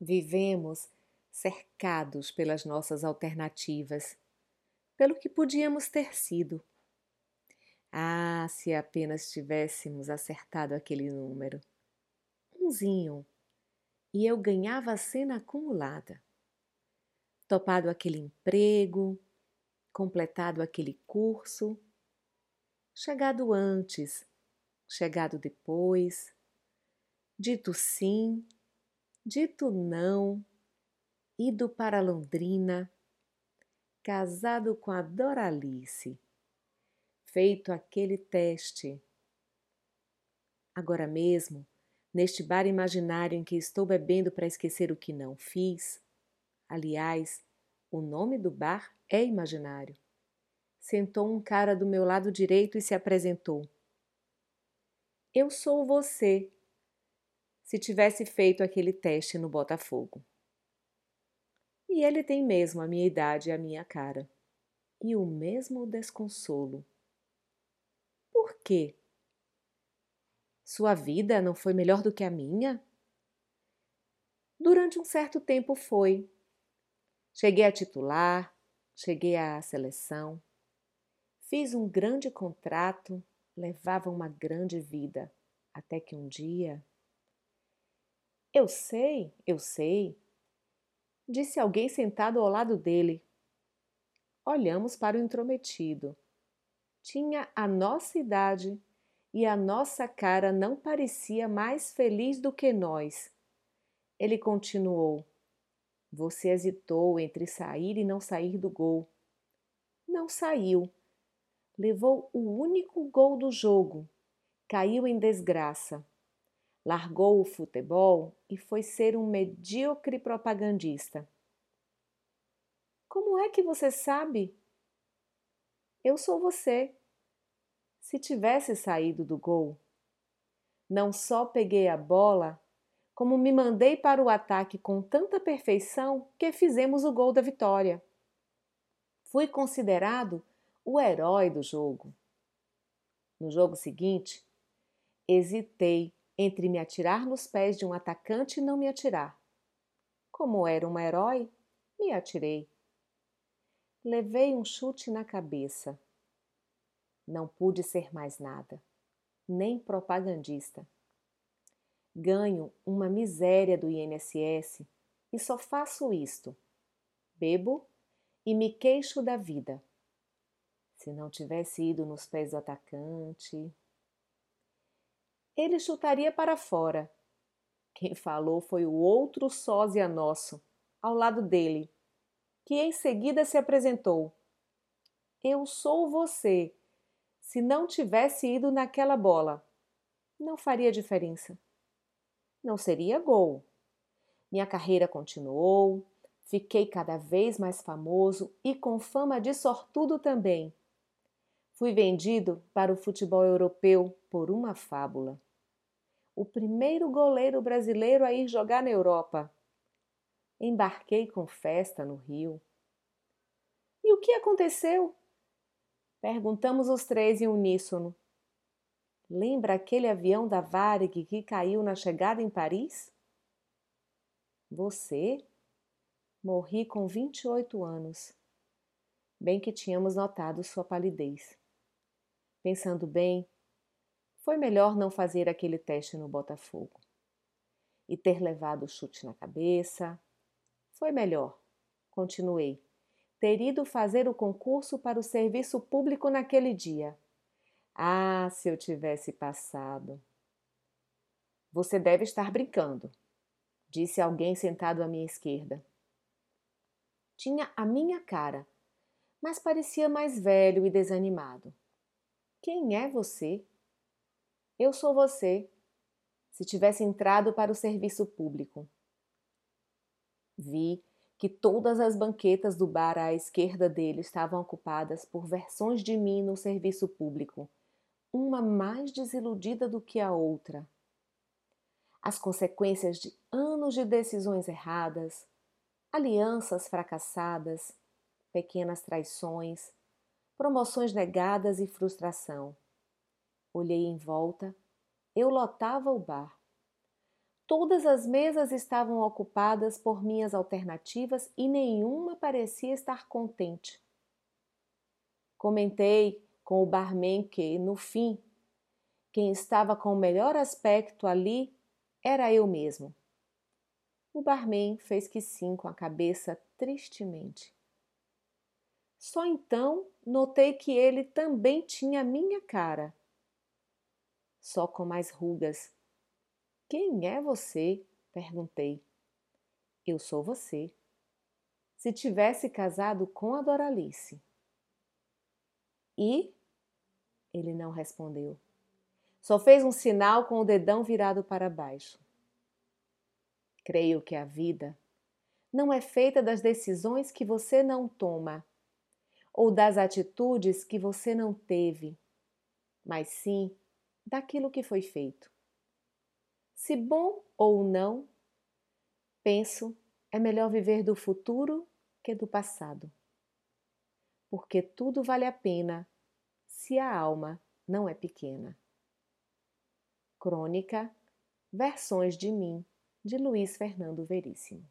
Vivemos cercados pelas nossas alternativas, pelo que podíamos ter sido. Ah, se apenas tivéssemos acertado aquele número. Umzinho. E eu ganhava a cena acumulada. Topado aquele emprego, completado aquele curso, chegado antes, chegado depois, dito sim, dito não, ido para Londrina, casado com a Doralice, feito aquele teste. Agora mesmo, neste bar imaginário em que estou bebendo para esquecer o que não fiz, aliás, o nome do bar é imaginário. Sentou um cara do meu lado direito e se apresentou. Eu sou você, se tivesse feito aquele teste no Botafogo. E ele tem mesmo a minha idade e a minha cara. E o mesmo desconsolo. Por quê? Sua vida não foi melhor do que a minha? Durante um certo tempo foi. Cheguei a titular, cheguei à seleção, fiz um grande contrato, levava uma grande vida, até que um dia eu sei, eu sei, disse alguém sentado ao lado dele. Olhamos para o intrometido. Tinha a nossa idade e a nossa cara não parecia mais feliz do que nós. Ele continuou: Você hesitou entre sair e não sair do gol. Não saiu. Levou o único gol do jogo. Caiu em desgraça largou o futebol e foi ser um medíocre propagandista. Como é que você sabe? Eu sou você. Se tivesse saído do gol, não só peguei a bola, como me mandei para o ataque com tanta perfeição que fizemos o gol da vitória. Fui considerado o herói do jogo. No jogo seguinte, hesitei entre me atirar nos pés de um atacante e não me atirar. Como era um herói, me atirei. Levei um chute na cabeça. Não pude ser mais nada, nem propagandista. Ganho uma miséria do INSS e só faço isto: bebo e me queixo da vida. Se não tivesse ido nos pés do atacante, ele chutaria para fora. Quem falou foi o outro sósia nosso, ao lado dele, que em seguida se apresentou. Eu sou você. Se não tivesse ido naquela bola, não faria diferença. Não seria gol. Minha carreira continuou, fiquei cada vez mais famoso e com fama de sortudo também. Fui vendido para o futebol europeu por uma fábula o primeiro goleiro brasileiro a ir jogar na Europa. Embarquei com festa no Rio. E o que aconteceu? Perguntamos os três em uníssono. Lembra aquele avião da Varig que caiu na chegada em Paris? Você? Morri com 28 anos. Bem que tínhamos notado sua palidez. Pensando bem, foi melhor não fazer aquele teste no Botafogo. E ter levado o chute na cabeça. Foi melhor. Continuei. Ter ido fazer o concurso para o serviço público naquele dia. Ah, se eu tivesse passado. Você deve estar brincando, disse alguém sentado à minha esquerda. Tinha a minha cara, mas parecia mais velho e desanimado. Quem é você? Eu sou você, se tivesse entrado para o serviço público. Vi que todas as banquetas do bar à esquerda dele estavam ocupadas por versões de mim no serviço público, uma mais desiludida do que a outra. As consequências de anos de decisões erradas, alianças fracassadas, pequenas traições, promoções negadas e frustração. Olhei em volta, eu lotava o bar. Todas as mesas estavam ocupadas por minhas alternativas e nenhuma parecia estar contente. Comentei com o barman que, no fim, quem estava com o melhor aspecto ali era eu mesmo. O barman fez que sim com a cabeça tristemente. Só então notei que ele também tinha minha cara, só com mais rugas quem é você? perguntei. Eu sou você. Se tivesse casado com a Doralice. E? Ele não respondeu. Só fez um sinal com o dedão virado para baixo. Creio que a vida não é feita das decisões que você não toma ou das atitudes que você não teve, mas sim daquilo que foi feito. Se bom ou não, penso, é melhor viver do futuro que do passado. Porque tudo vale a pena se a alma não é pequena. Crônica Versões de mim, de Luiz Fernando Veríssimo.